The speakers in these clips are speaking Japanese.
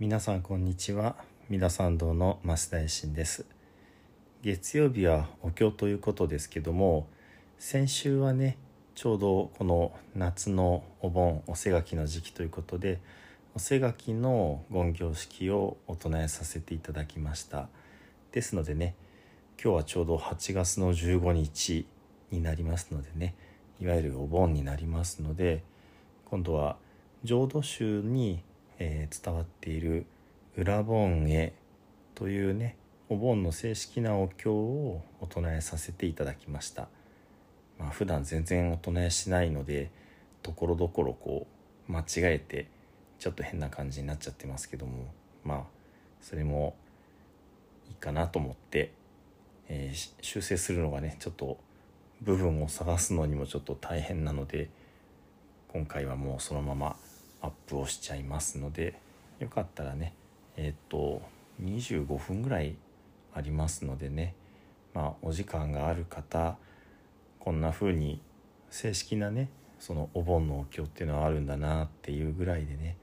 皆さんこんにちは。三田参道の増田衛進です。月曜日はお経ということですけども先週はねちょうどこの夏のお盆おせがきの時期ということでおせがきの言行式をお唱えさせていただきました。ですのでね今日はちょうど8月の15日になりますのでねいわゆるお盆になりますので今度は浄土宗に、えー伝わっている「裏盆絵」というねお盆の正式なお経をお唱えさせていただきました。まあ普段全然お唱えしないのでところどころこう間違えてちょっと変な感じになっちゃってますけどもまあそれもいいかなと思って、えー修正するのがねちょっと部分を探すのにもちょっと大変なので今回はもうそのままアップをしちゃいますのでよかったらねえっ、と25分ぐらいありますのでねまあお時間がある方こんな風に正式なねそのお盆のお経っていうのはあるんだなっていうぐらいでね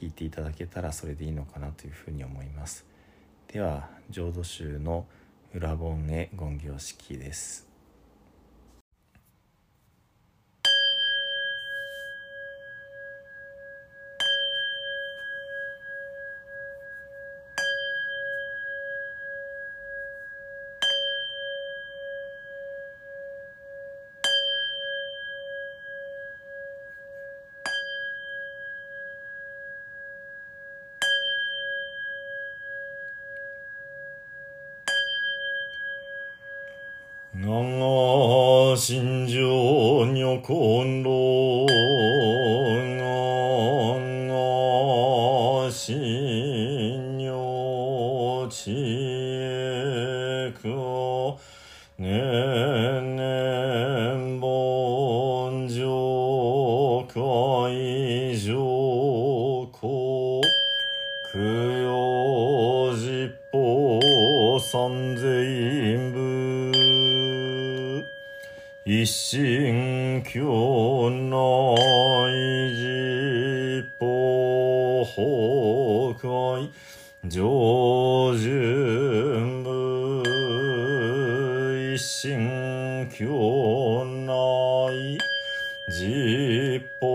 聞いていただけたらそれでいいのかなというふうに思います。では浄土宗の裏盆絵言行式です。長心情女婚老一心教内実法崩壊上順部一心教内実法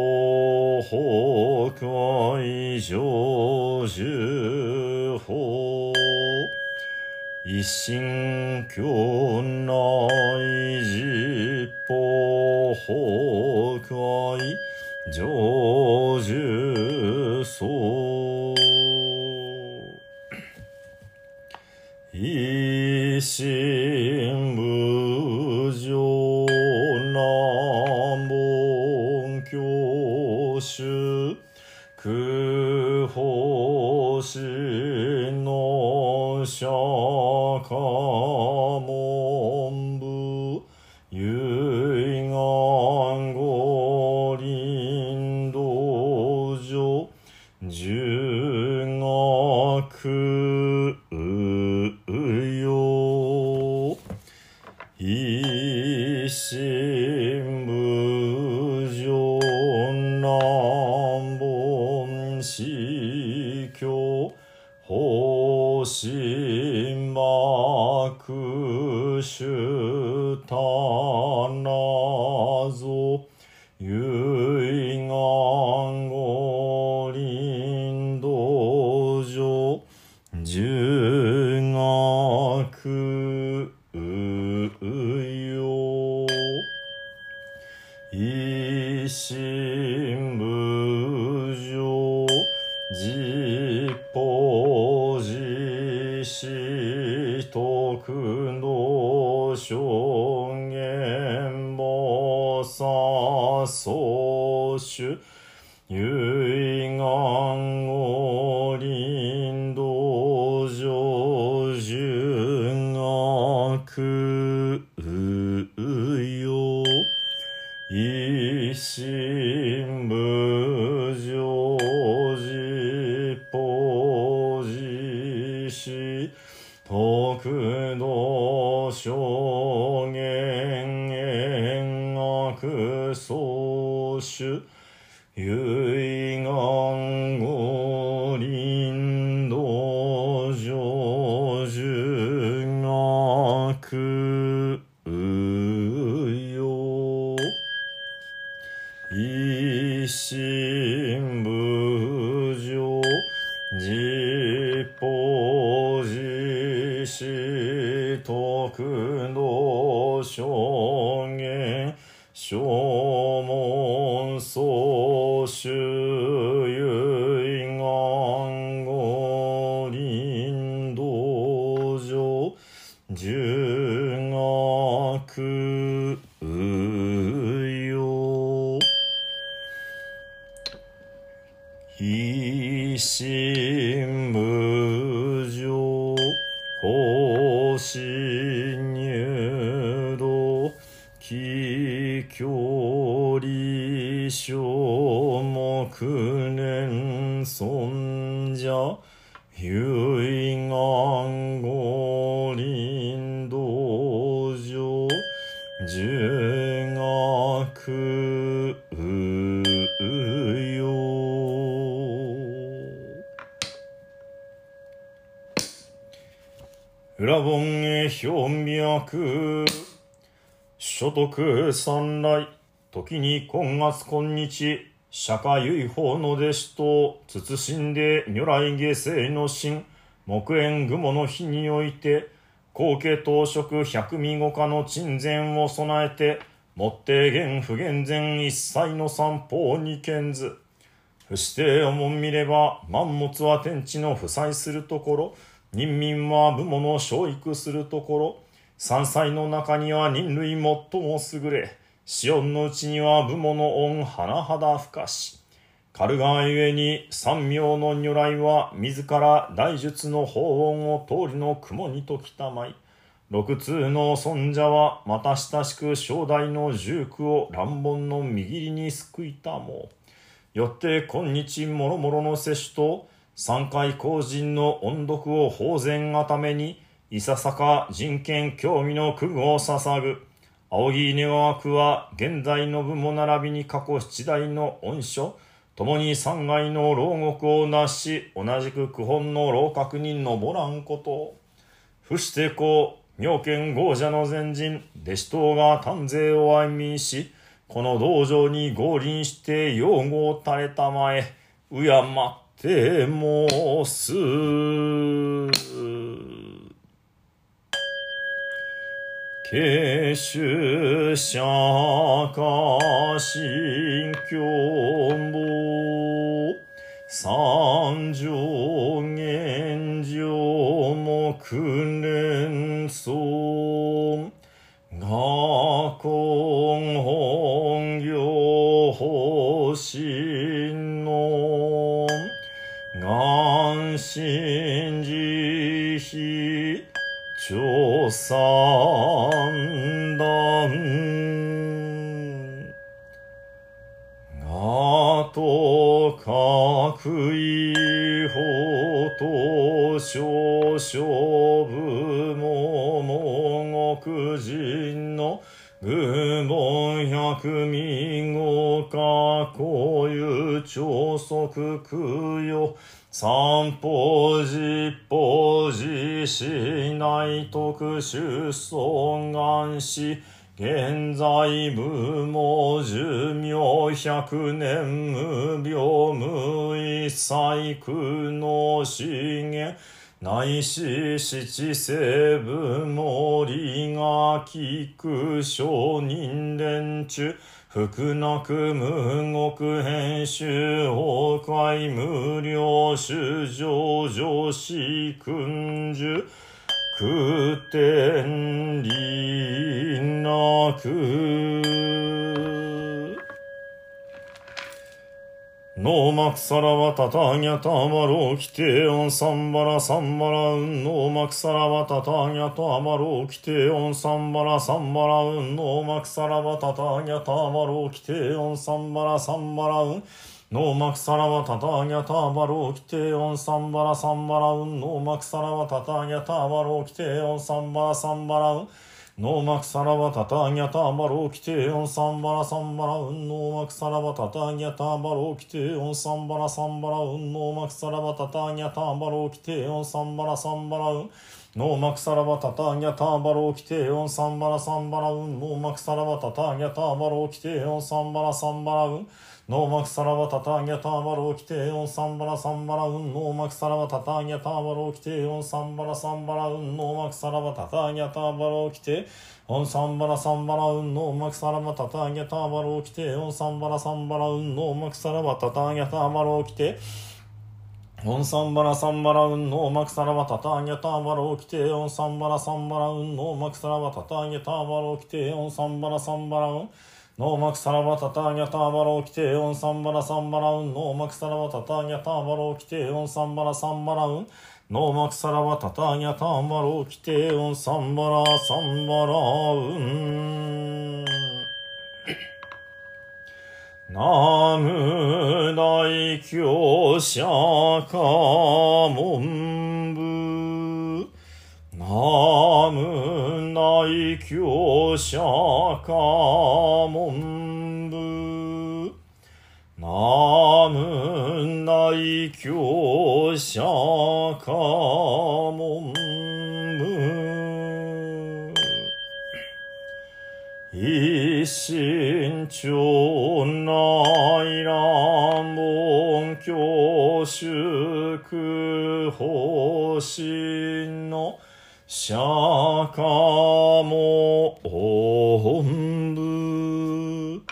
崩壊上十法一心教内崩壊うよ。一心薩総主遺願を林道上純悪よ一心主遺願五輪道上く学よ一心無常自法自死徳の証言証裏本へ表脈。所得三来。時に今月今日釈迦唯法の弟子と慎んで如来下世の神木縁雲の日において後家当職百味五家の鎮前を備えてもって現不現前一切の三方二見図不死定をもん見れば万物は天地の負債するところ。人民は部門の生育するところ山菜の中には人類最も優れシオンのうちには部門の恩甚だ深しカルガーゆえに三名の如来は自ら大術の法音を通りの雲にときたまい。六通の尊者はまた親しく正代の重苦を乱暴の右りに救いたもよって今日もろもろの摂取と三回公人の音読を法然がためにいささか人権興味の苦具を捧ぐ。青木稲川区は現在の部も並びに過去七代の恩書共に三階の牢獄をなし同じく九本の老閣に登らんこと。不してこう妙見豪者の前人弟子等が丹税を愛民しこの道場に合輪して擁護を垂れたまえ敬って申す慶州釈迦新教母三条現上木連尊学根本業方針三段あと各位法と少々部もも極人の軍門百民を囲ゆ長足供養三方十方自し内特殊尊願し現在無も寿命百年無病無一切苦の資源内し七世部森が聞く承認連中福なく無国編集崩壊無料主上上司訓授。空天理なく。ノーマクサラワタタギャタアマロキテオンサンバラサンバラウンノーマクサラワタタギャタアマロキテオンサンバラサンバラウンノーマクサラワタタギャタアマロキテオンサンバラサンバラウンノーマクサラワタタギャタアマロキテオンサンバラサンバラウンノーマクサラワタタギャタアマロキテオンサンバラサンバラウンノーマクサラバタタギャタバロキテオンサンバラサンバラウンノーマクサラバタタギャタバロキテオンサンバラサンバラウンノーマクサラバタタギャタバロキテオンサンバラサンバラウンノーマクサラバタタギャタバロキテオンサンバラサンバラウンノーマクサラバタタギャタバロキテオンサンバラサンバラウンノーマクサラバタタギャタバロキテオンサンバラサンバラウンノーマクサラバタタギャタバロキテオンサンバラサンバラウンノーマクサラバタタギャタバロキテオンサンバラサンバラウンノーマクサラバタタギャタバロキテオンサンバラサンバラウンノーマクサラバタタギャタバロキテオンサンバラサンバラウンノーマクサラバタタギャタバロキテオンサンバラサンバラウンノーマクサラバタタギャタバロキテオンサンバラサンバラウンノーマクサラバタタニャタバロキテオンサンバラサンバラウン。ノーマクサラバタタニャタバロキテオンサンバラサンバラウン。ノーマクサラバタタニャタバロキテオンサンバラサンバラウン。ナム大教釈迦文部ナム大教釈迦文部ナム大教釈迦文部一心町内乱門教祝方針の釈迦も本部。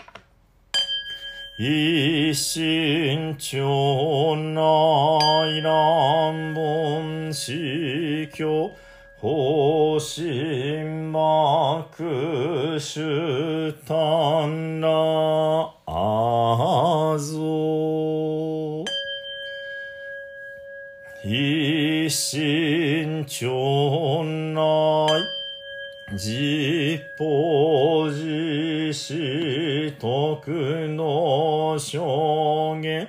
一心町内乱門司教方針幕主丹らあぞ。一心町内実法実施徳の証言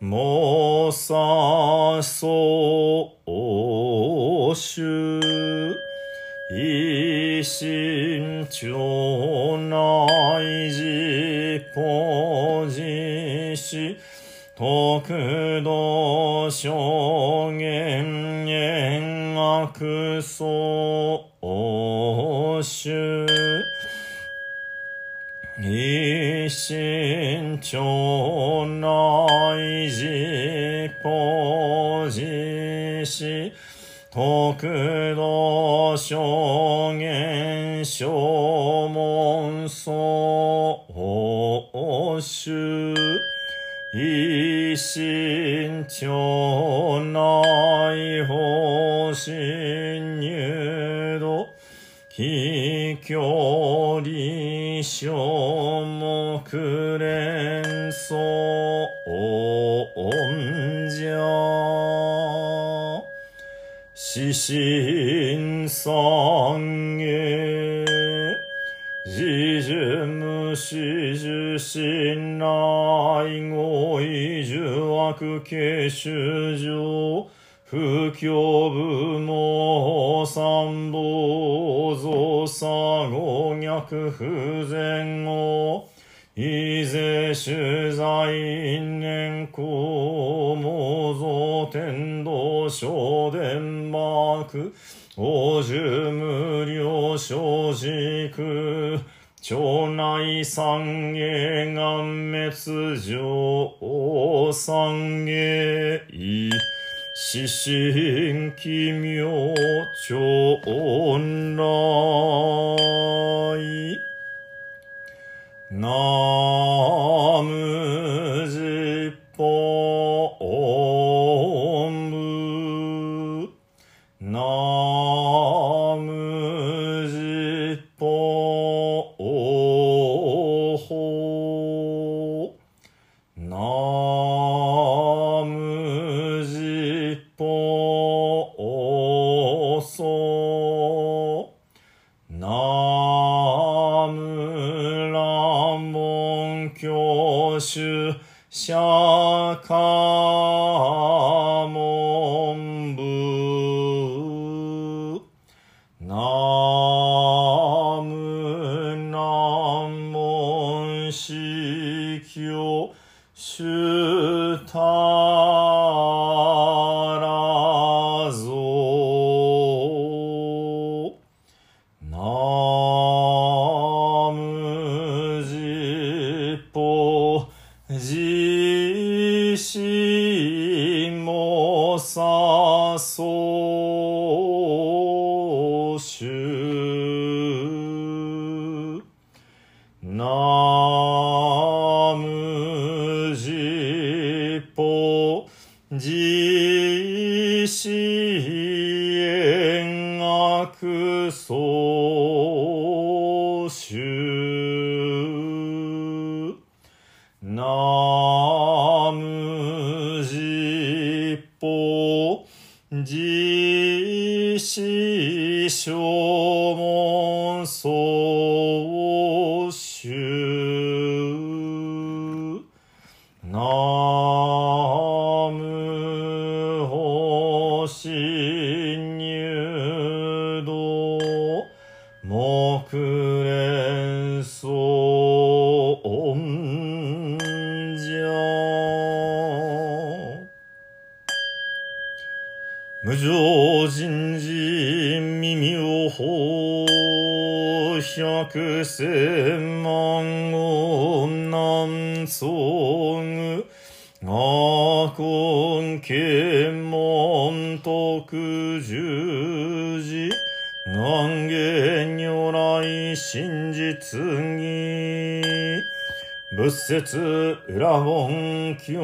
もさそう主一心町内実法実施徳道証言円悪そう。主一心町内実法実施徳道証言証文そう主一心町内方針非距離小目連想音じゃ死神三へ自樹無視受信内語意受悪形衆上不教部も三宝造作語逆不全語いぜ取材因縁公模造天道小伝幕王樹無料小軸町内三芸願滅上三芸死神奇妙町内なナム星入道木蓮尊者無常人事耳を法百千仏説裏本教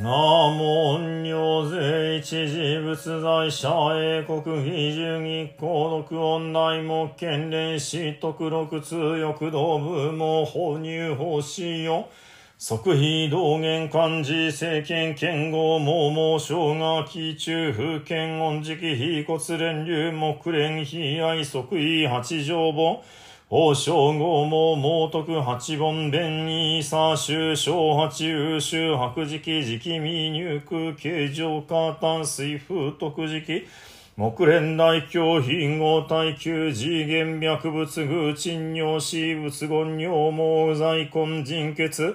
ナモン尿税一時仏在者英国義十義皇独音内目県連死徳六通欲道部門放入法使用即非道元漢字政権剣豪毛毛小が気中風剣音時期非骨連流木連非愛即位八条本王将号も猛徳八本弁に左州小八優秀白時期時期未入空形状下淡水風徳時期木蓮大教品合体級次元脈仏具鎮尿死仏言尿毛在根人血。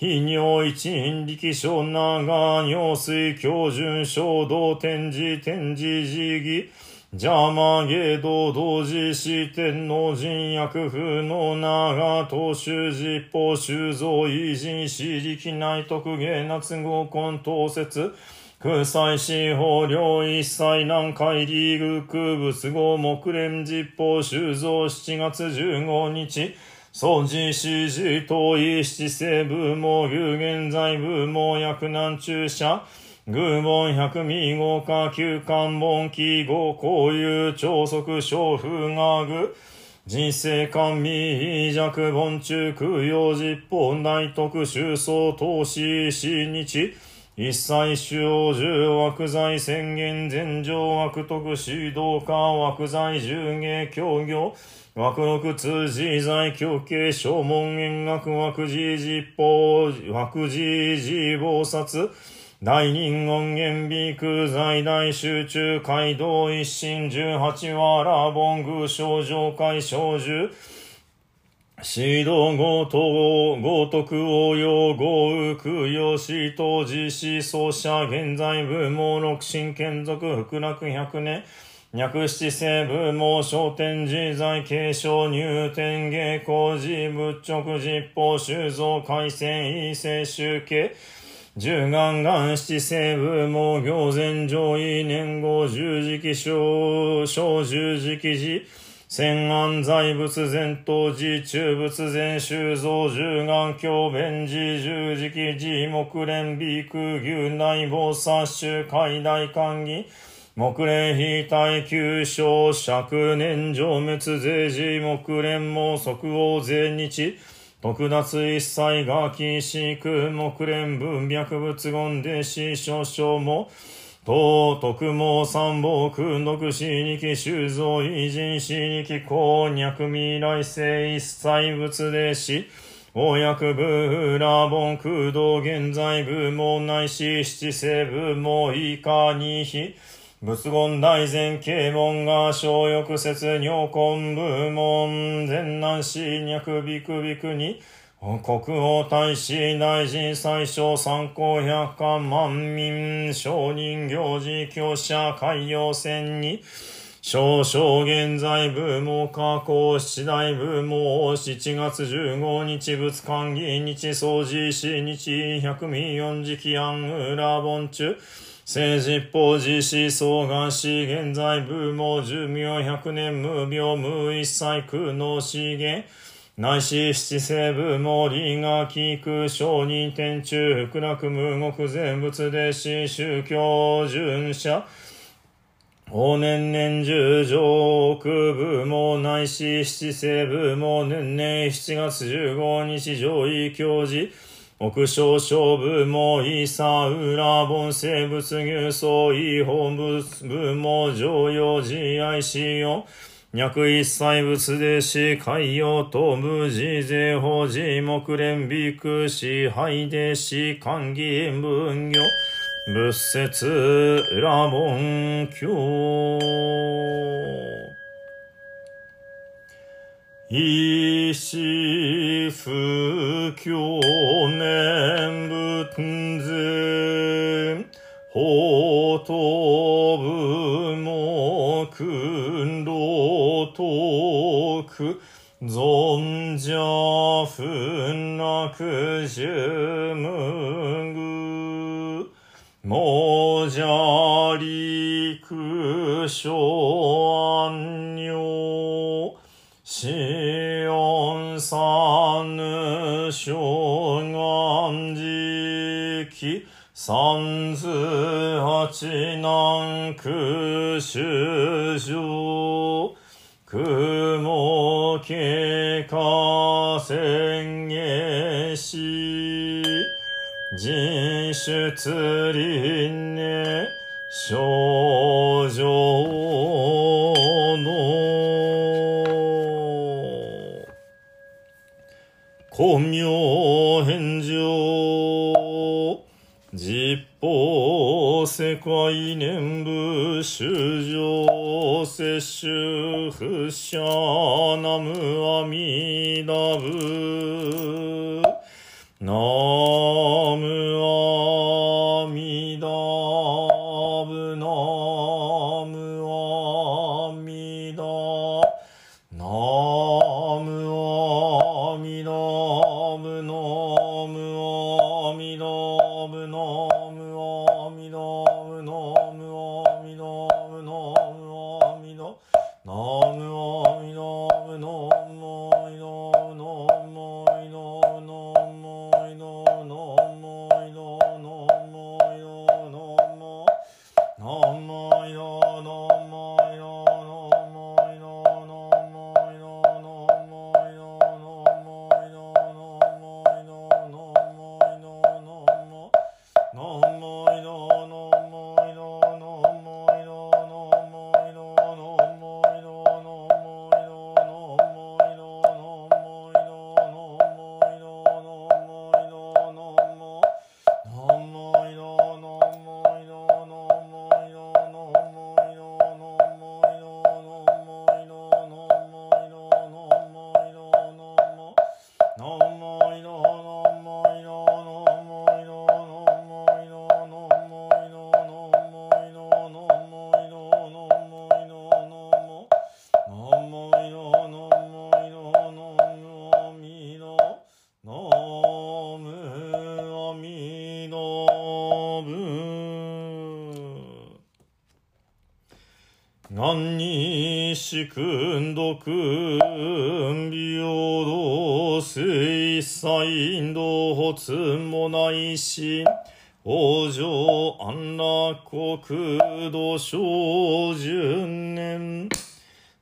非尿一因力小長尿水標準小道天示天示時義邪魔芸道同時四天王人薬風の長当主実法修造偉人史力内徳芸夏合根当説。空祭司法領一切南海リーグ空仏語木蓮実法修造7月15日。掃除指示遠い七世部門有現在部門薬難注射偶門百味合化九漢門記号交友超速小風雅具人生官味弱本中空用実法大徳収総投資死日。一切主要十枠財宣言全上枠徳指導家枠財十芸協業。枠六通自在教系小門弦楽枠寺実法枠寺寺菩薩大人音源美空在大集中街道一心十八話ラボング少女会少女指導合等合徳応用合右空用死当実施奏者現在部門六神眷属福楽百年。脈七世部門商店自在継承入店芸工事仏直実法修造改正異性集計十願願七世部門行前上位年号十字記小小十字記寺千安在仏前頭寺中仏前修造十願教弁寺十字記寺木蓮美空牛内坊殺種海大官議木蓮非対九章釈年上滅税寺木蓮も即応税日。特脱一切が禁止空木蓮文脈仏言で死少々も東徳も三宝空独死二期修造偉人死二期公脈未来世一切仏で死。公約部ラボン空洞現在部門内し七世部門以下二比仏言大前啓門が小翼説尿根部門全南市脈ビクビクに国王大使大臣最小参考百科万民商人行事教者海洋船に少々現在部門加工七大部門7月15日仏官議日掃除し日百味四時期案裏本中。政治法実施総願し現在部門寿命百年無病無一切空の資源内視七世部門理が聞く商人天中福楽無国全仏で死宗教巡者。往年年十上空部門内視七世部門年々7月15日上位教示。木小小部もいさうら凡生物牛相違法物部も常用自愛しよ脈一切物でし、海洋と部自税法寺木蓮美く支配でし、官議分業、仏説らぼんきょう。石不教念仏税法と部目老徳存者分楽十無具亡者陸小安正願寺記三図八南九州上雲経過宣言し人出林ね正本名返上。実法世界念部修上摂取不捨南無阿弥陀仏。しくんどくん平等水彩道発もないし往生安楽国土小十年。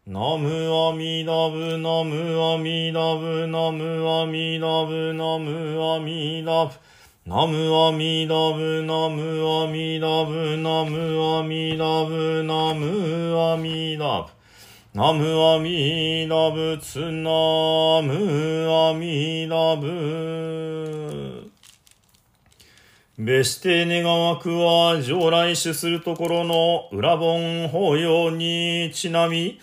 ナムアミダブナムアミダブナムアミダブナムアミダブ。ナムアミダブナムナムアミダブツナムアミダブべして願わくは上来種するところの裏本法要にちなみ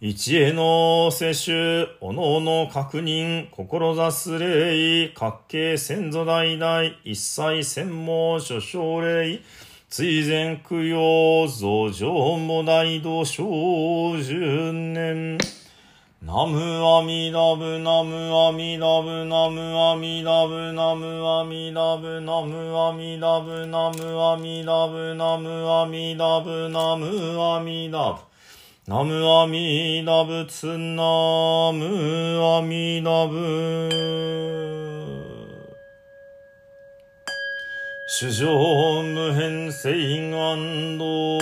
一への摂取、おのおの確認、志す礼、各系先祖代々、一切専門諸奨礼、追善供養、増上も大度小十年。ナムアミダブナムアミダブナムアミダブナムアミダブナムアミダブナムアミダブナムアミダブナムアミダブナムアミダブツナムアミダブ主上無変性願道。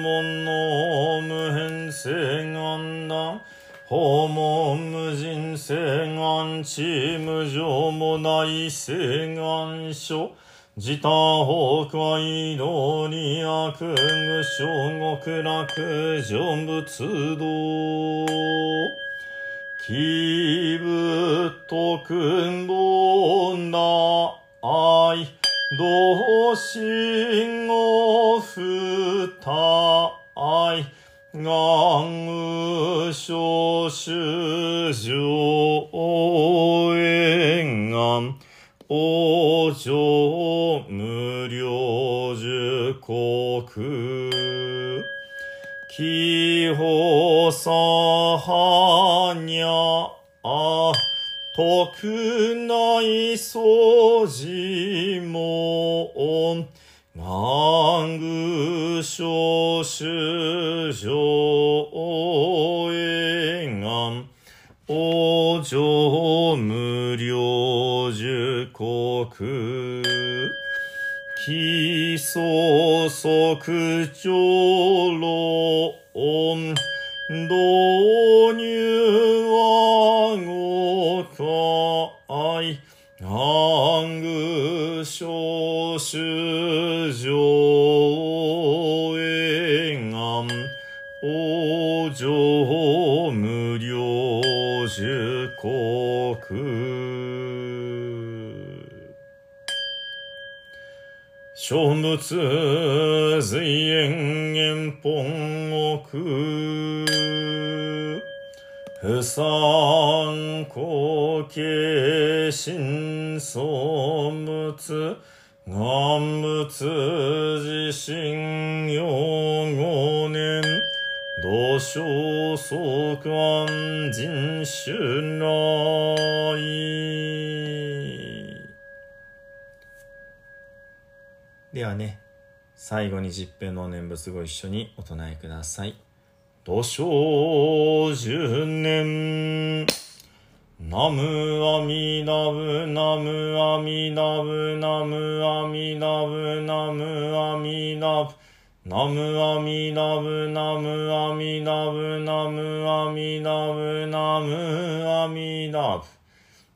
門の無変性願断訪問無人聖願地無常もない聖願書。自他崩壊道に悪具小極楽成仏道。気仏徳ぼな愛。同心を不体願無所主上縁願往生無料受国。気法さはにゃ徳内掃除も願具小主上縁願往生無料受国基礎即上論導入は南宮小主上永岸王上無料主国。諸仏随縁縁本国不散後継心相仏願仏自身用五年土生即安人種来ではね最後に十平の念仏ご一緒にお唱えください。土生十年。ナムアミダブナムアミダブナムアミダブナムアミダブナムアミダブナムアミダブナムアミダブナムアミダブ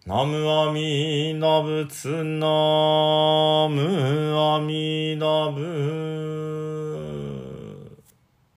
ナムアミダブツナムアミダブ